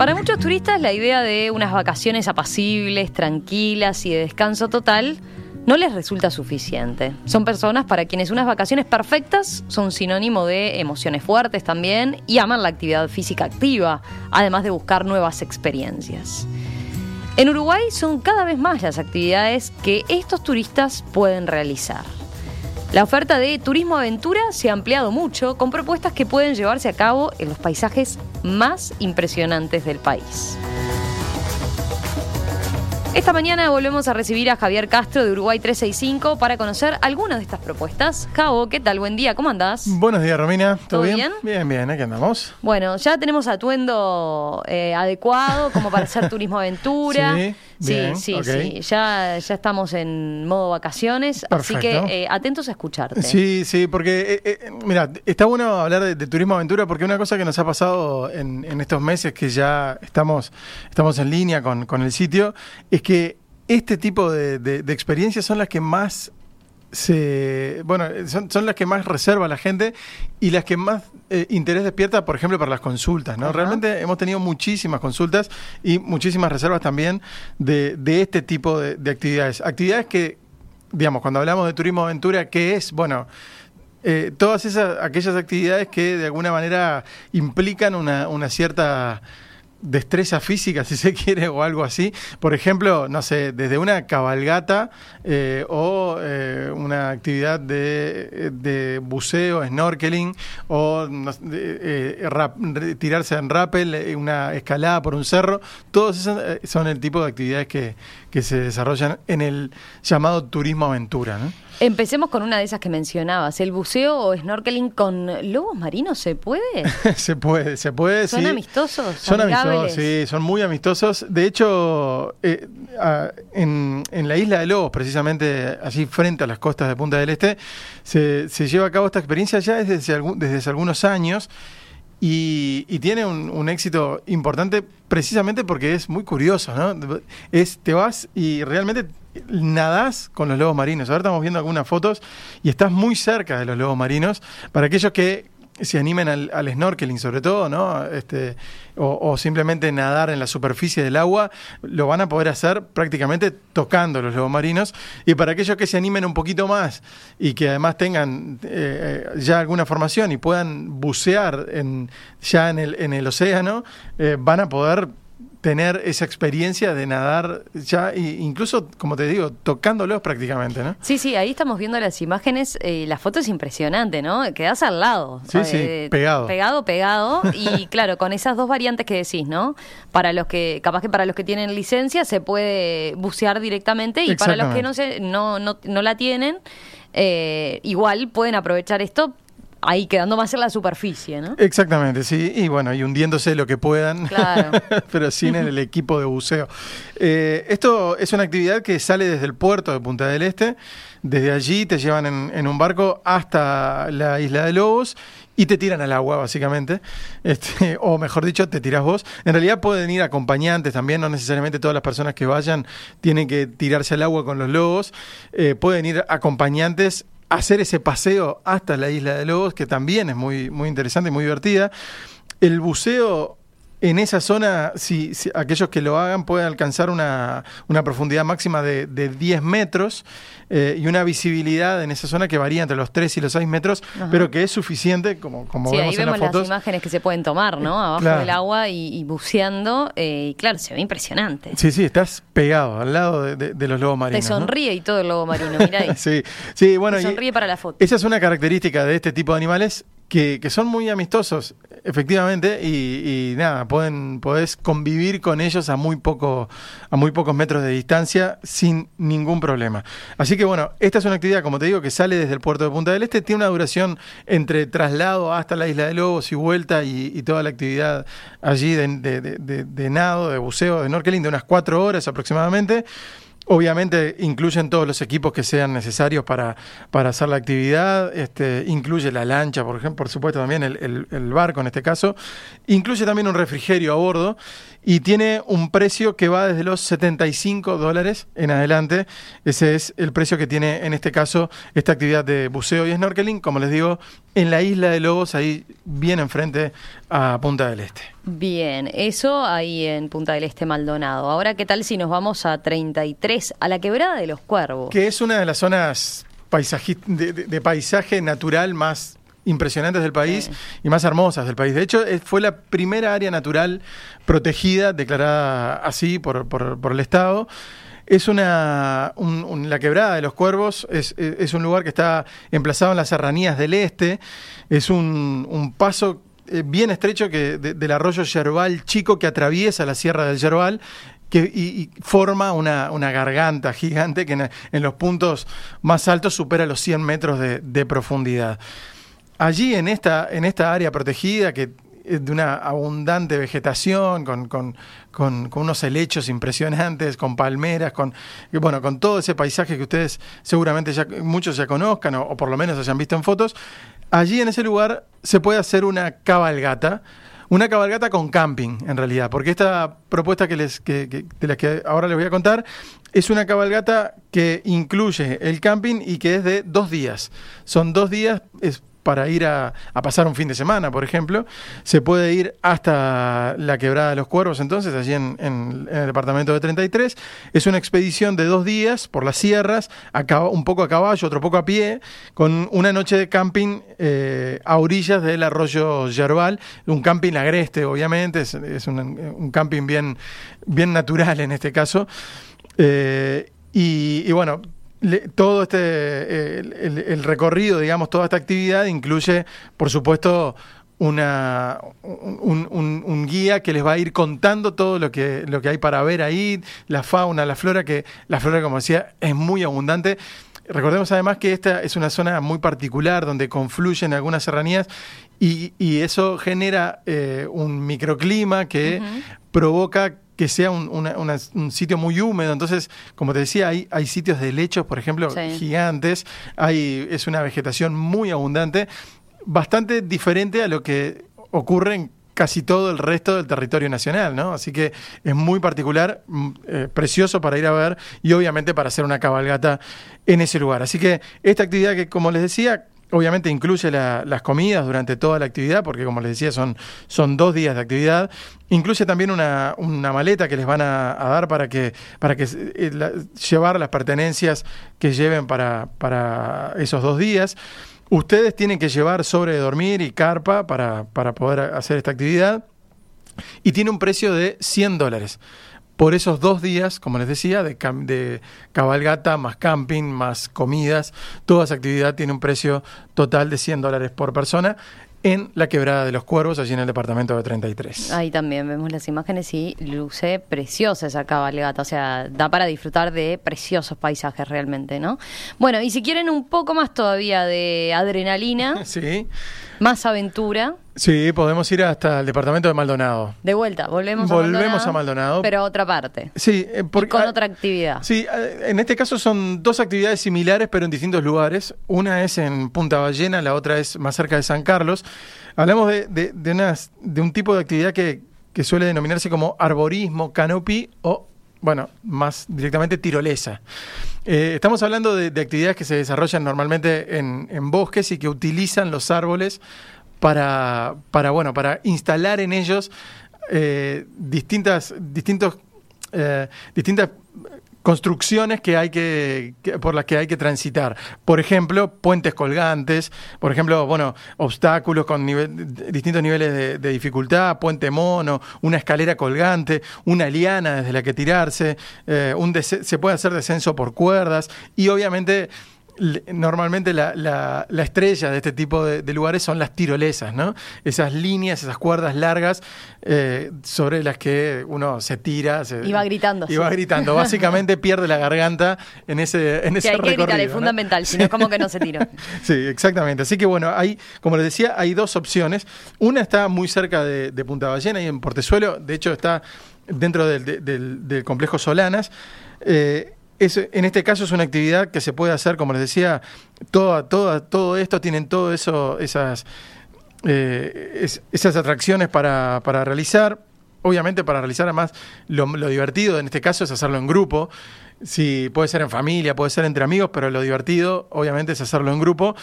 Para muchos turistas la idea de unas vacaciones apacibles, tranquilas y de descanso total no les resulta suficiente. Son personas para quienes unas vacaciones perfectas son sinónimo de emociones fuertes también y aman la actividad física activa, además de buscar nuevas experiencias. En Uruguay son cada vez más las actividades que estos turistas pueden realizar. La oferta de turismo aventura se ha ampliado mucho con propuestas que pueden llevarse a cabo en los paisajes más impresionantes del país. Esta mañana volvemos a recibir a Javier Castro de Uruguay 365 para conocer algunas de estas propuestas. Javo, ¿qué tal? Buen día, ¿cómo andás? Buenos días, Romina. ¿Todo bien? Bien, bien, aquí andamos. Bueno, ya tenemos atuendo eh, adecuado como para hacer turismo aventura. Sí, sí, sí, sí. Ya, ya estamos en modo vacaciones, así que eh, atentos a escucharte. Sí, sí, porque, eh, mira, está bueno hablar de, turismo aventura porque una cosa que nos ha pasado en, estos meses que ya estamos, estamos en línea con, con el sitio es que este tipo de, de, experiencias son las que más se bueno son, son, las que más reserva la gente y las que más eh, interés despierta por ejemplo para las consultas no realmente hemos tenido muchísimas consultas y muchísimas reservas también de, de este tipo de, actividades. Actividades que digamos cuando hablamos de turismo aventura qué es bueno eh, todas esas aquellas actividades que de alguna manera implican una, una cierta destreza física, si se quiere, o algo así. Por ejemplo, no sé, desde una cabalgata eh, o eh, una actividad de, de, buceo, snorkeling, o eh, tirarse en rappel, una escalada por un cerro. Todos esos son el tipo de actividades que, que se desarrollan en el llamado turismo aventura. ¿no? Empecemos con una de esas que mencionabas. ¿El buceo o snorkeling con lobos marinos se puede? se puede, se puede. ¿Son amistosos? Son amistosos, sí, son muy amistosos. De hecho, eh, en, la isla de Lobos, precisamente allí frente a las costas de Punta del Este, se, lleva a cabo esta experiencia ya desde, desde hace algunos años. Y, tiene un, un, éxito importante precisamente porque es muy curioso, ¿no? Es, te vas y realmente nadás con los lobos marinos. Ahora estamos viendo algunas fotos y estás muy cerca de los lobos marinos. Para aquellos que se animen al, snorkeling sobre todo, ¿no? Este, o, simplemente nadar en la superficie del agua, lo van a poder hacer prácticamente tocando los lobos marinos. Y para aquellos que se animen un poquito más y que además tengan eh, eh, ya alguna formación y puedan bucear en, ya en el, en el océano, eh, van a poder tener esa experiencia de nadar ya, incluso, como te digo, tocándolos prácticamente, ¿no? Sí, sí, ahí estamos viendo las imágenes, eh, la foto es impresionante, ¿no? Quedás al lado. Sí, sí, eh, pegado. Pegado, pegado, y claro, con esas dos variantes que decís, ¿no? Para los que, capaz que para los que tienen licencia se puede bucear directamente y para los que no, se, no, no, no la tienen, eh, igual pueden aprovechar esto ahí quedando más en la superficie, ¿no? Exactamente, sí, y bueno, y hundiéndose lo que puedan, claro. pero sin en el equipo de buceo. Eh, esto es una actividad que sale desde el puerto de Punta del Este, desde allí te llevan en, un barco hasta la isla de Lobos y te tiran al agua, básicamente. Este, o mejor dicho, te tiras vos. En realidad pueden ir acompañantes también, no necesariamente todas las personas que vayan tienen que tirarse al agua con los lobos. Eh, pueden ir acompañantes hacer ese paseo hasta la isla de Lobos, que también es muy, muy interesante y muy divertida. El buceo en esa zona, si, aquellos que lo hagan pueden alcanzar una, una profundidad máxima de, de 10 metros eh, y una visibilidad en esa zona que varía entre los 3 y los 6 metros, pero que es suficiente, como, como sí, vemos, ahí vemos en las, las imágenes que se pueden tomar, ¿no? Abajo del agua y, buceando, eh, y claro, se ve impresionante. Sí, sí, estás pegado al lado de, los lobos marinos. Te sonríe y todo el lobo marino, mira ahí. sí, sí, bueno. Te sonríe para la foto. Esa es una característica de este tipo de animales que, que, son muy amistosos, efectivamente, y, nada, pueden, podés convivir con ellos a muy poco, a muy pocos metros de distancia sin ningún problema. Así que bueno, esta es una actividad, como te digo, que sale desde el puerto de Punta del Este, tiene una duración entre traslado hasta la isla de Lobos y vuelta y, toda la actividad allí de, de, de, nado, de buceo, de snorkeling, de unas cuatro horas aproximadamente. Obviamente incluyen todos los equipos que sean necesarios para, para hacer la actividad, este, incluye la lancha, por ejemplo, por supuesto también el, el, barco en este caso, incluye también un refrigerio a bordo y tiene un precio que va desde los 75 dólares en adelante. Ese es el precio que tiene en este caso esta actividad de buceo y snorkeling, como les digo, en la isla de Lobos, ahí bien enfrente a Punta del Este. Bien, eso ahí en Punta del Este Maldonado. Ahora, ¿qué tal si nos vamos a 33, a la quebrada de los Cuervos? Que es una de las zonas de, paisaje natural más impresionantes del país y más hermosas del país. De hecho, fue la primera área natural protegida, declarada así por, por, el Estado. Es una. la quebrada de los cuervos es, un lugar que está emplazado en las serranías del este. Es un, paso eh, bien estrecho que del arroyo Yerbal chico que atraviesa la sierra del Yerbal que, y, forma una, una, garganta gigante que en, los puntos más altos supera los 100 metros de, de profundidad. Allí en esta, en esta área protegida, que de una abundante vegetación, con, con, con, unos helechos impresionantes, con palmeras, con bueno, con todo ese paisaje que ustedes seguramente ya muchos ya conozcan o, por lo menos hayan visto en fotos. Allí en ese lugar se puede hacer una cabalgata, una cabalgata con camping en realidad, porque esta propuesta que les que, de la que ahora les voy a contar es una cabalgata que incluye el camping y que es de dos días. Son dos días, para ir a, pasar un fin de semana, por ejemplo. Se puede ir hasta la Quebrada de los Cuervos, entonces, allí en, el departamento de 33. Es una expedición de dos días por las sierras, un poco a caballo, otro poco a pie, con una noche de camping eh, a orillas del arroyo Yerbal. Un camping agreste, obviamente, es, un, camping bien, natural en este caso. Eh, y bueno, todo este, el, recorrido, digamos, toda esta actividad incluye, por supuesto, una, un, guía que les va a ir contando todo lo que, lo que hay para ver ahí, la fauna, la flora, que la flora, como decía, es muy abundante. Recordemos además que esta es una zona muy particular donde confluyen algunas serranías y, eso genera eh, un microclima que provoca que sea un, sitio muy húmedo. Entonces, como te decía, hay, hay sitios de lechos, por ejemplo, gigantes. Hay, es una vegetación muy abundante, bastante diferente a lo que ocurre en casi todo el resto del territorio nacional, ¿no? Así que es muy particular, mm, eh, precioso para ir a ver y obviamente para hacer una cabalgata en ese lugar. Así que esta actividad que, como les decía, Obviamente incluye las comidas durante toda la actividad, porque como les decía, son, son dos días de actividad. Incluye también una, maleta que les van a, dar para que, para que eh, llevar las pertenencias que lleven para, para esos dos días. Ustedes tienen que llevar sobre de dormir y carpa para, para poder hacer esta actividad. Y tiene un precio de 100 dólares por esos dos días, como les decía, de, de, cabalgata, más camping, más comidas, toda esa actividad tiene un precio total de 100 dólares por persona en la quebrada de los cuervos, allí en el departamento de 33. Ahí también vemos las imágenes y luce preciosa esa cabalgata, o sea, da para disfrutar de preciosos paisajes realmente, ¿no? Bueno, y si quieren un poco más todavía de adrenalina, sí. más aventura. Sí, podemos ir hasta el departamento de Maldonado. De vuelta, volvemos, a Maldonado. a Maldonado. Pero a otra parte. Sí, eh, con otra actividad. Sí, eh, en este caso son dos actividades similares, pero en distintos lugares. Una es en Punta Ballena, la otra es más cerca de San Carlos. Hablamos de, de, de, un tipo de actividad que, suele denominarse como arborismo, canopy o, bueno, más directamente tirolesa. Eh, estamos hablando de, actividades que se desarrollan normalmente en, en bosques y que utilizan los árboles para, para, bueno, para instalar en ellos eh, distintas, distintos, eh, distintas construcciones que hay que, por las que hay que transitar. Por ejemplo, puentes colgantes, por ejemplo, bueno, obstáculos con distintos niveles de, dificultad, puente mono, una escalera colgante, una liana desde la que tirarse, eh, un se puede hacer descenso por cuerdas y obviamente normalmente la, la, estrella de este tipo de, lugares son las tirolesas, ¿no? Esas líneas, esas cuerdas largas eh, sobre las que uno se tira. Se, y va gritando. Y va gritando. Básicamente pierde la garganta en ese, en ese hay que gritar, es fundamental, si no como que no se tira. sí, exactamente. Así que bueno, hay, como les decía, hay dos opciones. Una está muy cerca de, Punta Ballena y en Portezuelo, de hecho está dentro del, del, complejo Solanas. Eh, en este caso es una actividad que se puede hacer, como les decía, toda, toda, todo esto tienen todo eso, esas, eh, esas atracciones para, para realizar. Obviamente para realizar además lo, divertido en este caso es hacerlo en grupo. Sí, puede ser en familia, puede ser entre amigos, pero lo divertido, obviamente, es hacerlo en grupo.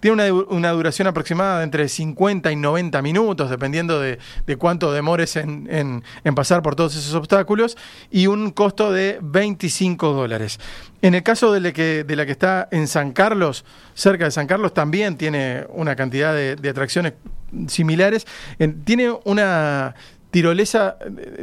Tiene una, duración aproximada de entre 50 y 90 minutos, dependiendo de, de cuánto demores en, en, pasar por todos esos obstáculos, y un costo de 25 dólares. En el caso de la que, de la que está en San Carlos, cerca de San Carlos, también tiene una cantidad de, atracciones similares. En, tiene una tirolesa,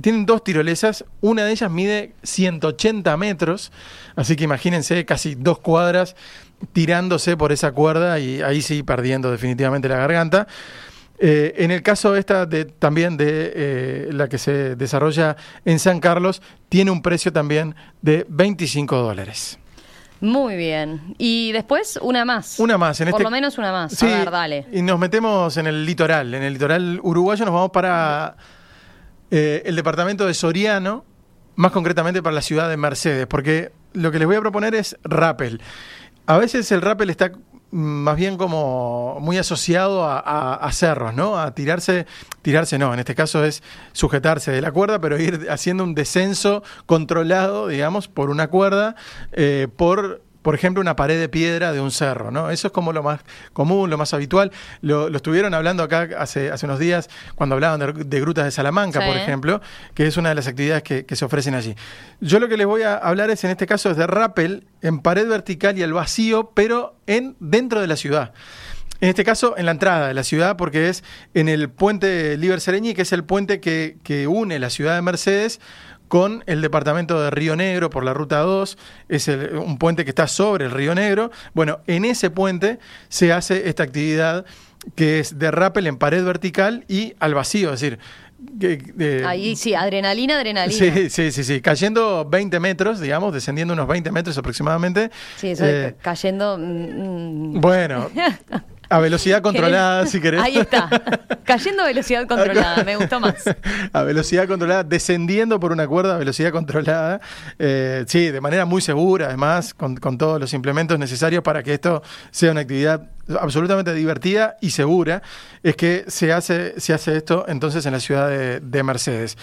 tienen dos tirolesas, una de ellas mide 180 metros, así que imagínense casi dos cuadras tirándose por esa cuerda y ahí sí perdiendo definitivamente la garganta. Eh, en el caso esta de, también de eh, la que se desarrolla en San Carlos, tiene un precio también de 25 dólares. Muy bien. Y después una más. Una más. En Por este... lo menos una más. Sí, A ver, dale. Y nos metemos en el litoral. En el litoral uruguayo nos vamos para eh, el departamento de Soriano, más concretamente para la ciudad de Mercedes, porque lo que les voy a proponer es rappel. A veces el rappel está más bien como muy asociado a, cerros, ¿no? A tirarse, tirarse no, en este caso es sujetarse de la cuerda, pero ir haciendo un descenso controlado, digamos, por una cuerda, eh, por por ejemplo, una pared de piedra de un cerro, ¿no? Eso es como lo más común, lo más habitual. Lo, lo estuvieron hablando acá hace, hace unos días cuando hablaban de, de grutas de Salamanca, sí. por ejemplo, que es una de las actividades que, que, se ofrecen allí. Yo lo que les voy a hablar es, en este caso, es de rappel en pared vertical y al vacío, pero en dentro de la ciudad. En este caso, en la entrada de la ciudad, porque es en el puente Liber Sereñi, que es el puente que, que une la ciudad de Mercedes con el departamento de Río Negro por la ruta 2, es el, un puente que está sobre el Río Negro. Bueno, en ese puente se hace esta actividad que es de rappel en pared vertical y al vacío, es decir, que, eh, Ahí sí, adrenalina, adrenalina. Sí, sí, sí, sí, cayendo 20 metros, digamos, descendiendo unos 20 metros aproximadamente. Sí, eso eh, cayendo... Mm, bueno, A velocidad controlada, si querés. Ahí está. Cayendo a velocidad controlada, me gustó más. A velocidad controlada, descendiendo por una cuerda a velocidad controlada. Eh, sí, de manera muy segura, además, con, con, todos los implementos necesarios para que esto sea una actividad absolutamente divertida y segura. Es que se hace, se hace esto entonces en la ciudad de, de Mercedes.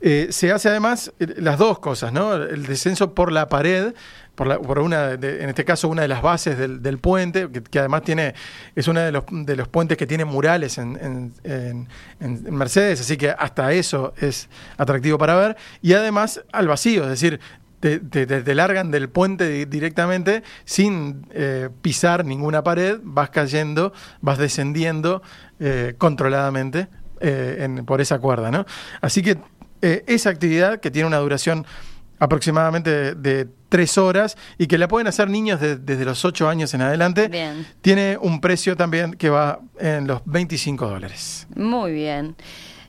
Eh, se hace además las dos cosas, ¿no? El descenso por la pared, por, una, en este caso, una de las bases del, del puente, que, además tiene, es uno de los, de los puentes que tiene murales en, en, en, en, Mercedes, así que hasta eso es atractivo para ver. Y además al vacío, es decir, te, te, largan del puente directamente sin eh, pisar ninguna pared, vas cayendo, vas descendiendo eh, controladamente eh, por esa cuerda, ¿no? Así que esa actividad que tiene una duración aproximadamente de, tres horas y que la pueden hacer niños de, desde los ocho años en adelante, bien. tiene un precio también que va en los 25 dólares. Muy bien.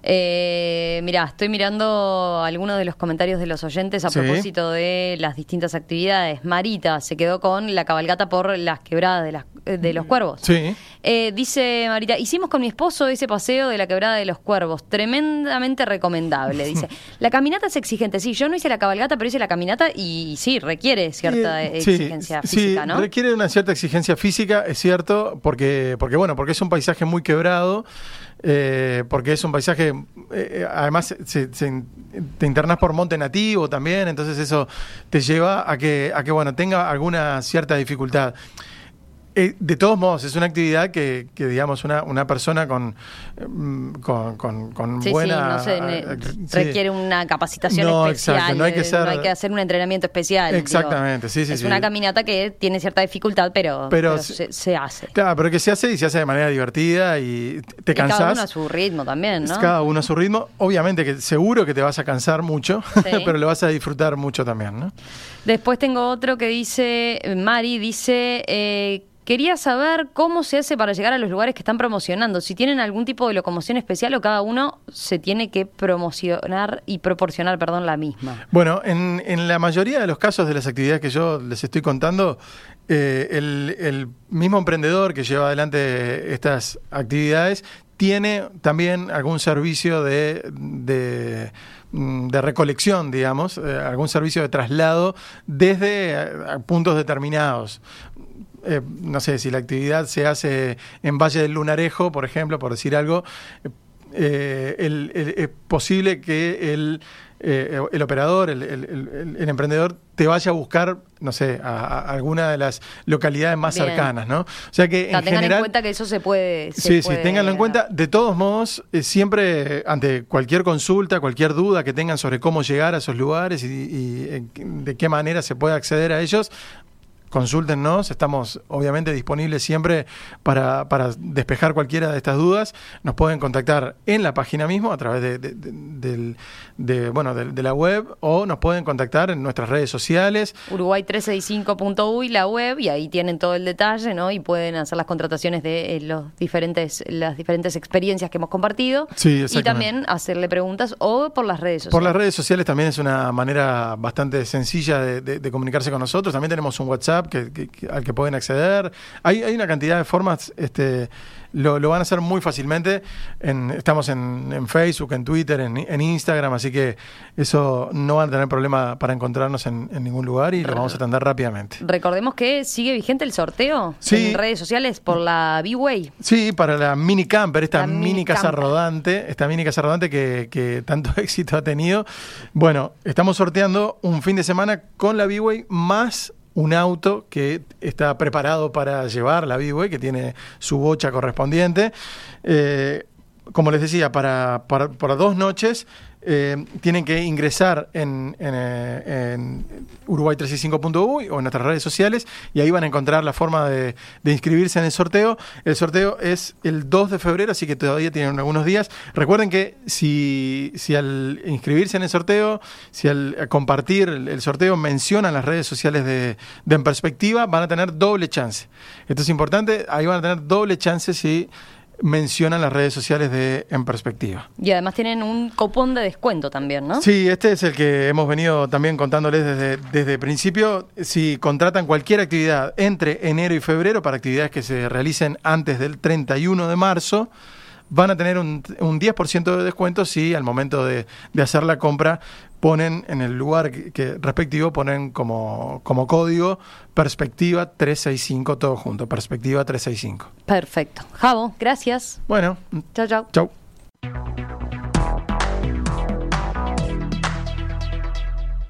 Eh, mirá, estoy mirando algunos de los comentarios de los oyentes a sí. propósito de las distintas actividades. Marita se quedó con la cabalgata por las quebradas de, las, de los cuervos. Sí. Eh, dice Marita, hicimos con mi esposo ese paseo de la quebrada de los cuervos, tremendamente recomendable. Dice, la caminata es exigente. Sí, yo no hice la cabalgata, pero hice la caminata y sí, requiere cierta eh, exigencia sí, física, sí, ¿no? Requiere una cierta exigencia física, es cierto, porque, porque bueno, porque es un paisaje muy quebrado. Eh, porque es un paisaje, eh, además se, se, te internas por monte nativo también, entonces eso te lleva a que, a que bueno, tenga alguna cierta dificultad. Eh, de todos modos, es una actividad que, que digamos, una, una persona con, con, con, con sí, buena... Sí, no sé, sí. requiere una capacitación no, especial. Exacto, no, hay que ser, no hay que hacer un entrenamiento especial. Exactamente, digo. sí, sí. Es una caminata que tiene cierta dificultad, pero, pero, pero se, se, hace. Claro, pero que se hace y se hace de manera divertida y te cansas. cada uno a su ritmo también, ¿no? Cada uno a su ritmo. Obviamente que seguro que te vas a cansar mucho, pero lo vas a disfrutar mucho también, ¿no? Después tengo otro que dice, Mari dice... Eh, Quería saber cómo se hace para llegar a los lugares que están promocionando, si tienen algún tipo de locomoción especial o cada uno se tiene que promocionar y proporcionar, perdón, la misma. Bueno, en, en la mayoría de los casos de las actividades que yo les estoy contando, eh, el, el mismo emprendedor que lleva adelante estas actividades tiene también algún servicio de, de, de recolección, digamos, eh, algún servicio de traslado desde eh, puntos determinados. Eh, no sé, si la actividad se hace en Valle del Lunarejo, por ejemplo, por decir algo, eh, eh, el- el- es posible que el, eh, el operador, el, emprendedor, te vaya a buscar, no sé, a, a alguna de las localidades más Bien. cercanas, ¿no? O sea que O sea, en tengan general... en cuenta que eso se puede. se Sí, sí, ténganlo en cuenta. De todos modos, eh, siempre ante cualquier consulta, cualquier duda que tengan sobre cómo llegar a esos lugares y, y, de qué manera se puede acceder a ellos, consúltennos. Estamos obviamente disponibles siempre para, para despejar cualquiera de estas dudas. Nos pueden contactar en la página mismo a través de, de- de- del- de, bueno, de, la web o nos pueden contactar en nuestras redes sociales. Uruguay365.uy, la web, y ahí tienen todo el detalle, ¿no? Y pueden hacer las contrataciones de eh, los diferentes, las diferentes experiencias que hemos compartido. Sí, Y también hacerle preguntas o por las redes sociales. Por las redes sociales también es una manera bastante sencilla de comunicarse con nosotros. También tenemos un WhatsApp que, que- que- al que pueden acceder. Hay, hay una cantidad de formas, este, lo, lo van a hacer muy fácilmente. En- estamos en, en Facebook, en Twitter, en, en Instagram, así que eso no van a tener problema para encontrarnos en, en ningún lugar y lo vamos a atender rápidamente. Recordemos que sigue vigente el sorteo Sí. en redes sociales por la B-Way. Sí, para la mini camper, esta La mini, mini casa camper. rodante, esta mini casa rodante que, que tanto éxito ha tenido. Bueno, estamos sorteando un fin de semana con la B-Way más un auto que está preparado para llevar la B-Way, que tiene su bocha correspondiente. Eh, como les decía, para, para, para dos noches eh, tienen que ingresar en, en, eh, en uruguay365.uy o en nuestras redes sociales y ahí van a encontrar la forma de, de inscribirse en el sorteo. El sorteo es el 2 de febrero, así que todavía tienen algunos días. Recuerden que si, si al inscribirse en el sorteo, si al compartir el, el sorteo mencionan las redes sociales de, de En Perspectiva, van a tener doble chance. Esto es importante, ahí van a tener doble chance si mencionan las redes sociales de En Perspectiva. Y además tienen un copón de descuento también, ¿no? Sí, este es el que hemos venido también contándoles desde, desde el principio. Si contratan cualquier actividad entre enero y febrero para actividades que se realicen antes del 31 de marzo, van a tener un, un 10% de descuento si al momento de, de hacer la compra ponen en el lugar que, que respectivo, ponen como, como código perspectiva 365, todo junto, perspectiva 365. Perfecto. Javo, gracias. Bueno, Chao, chao. chau.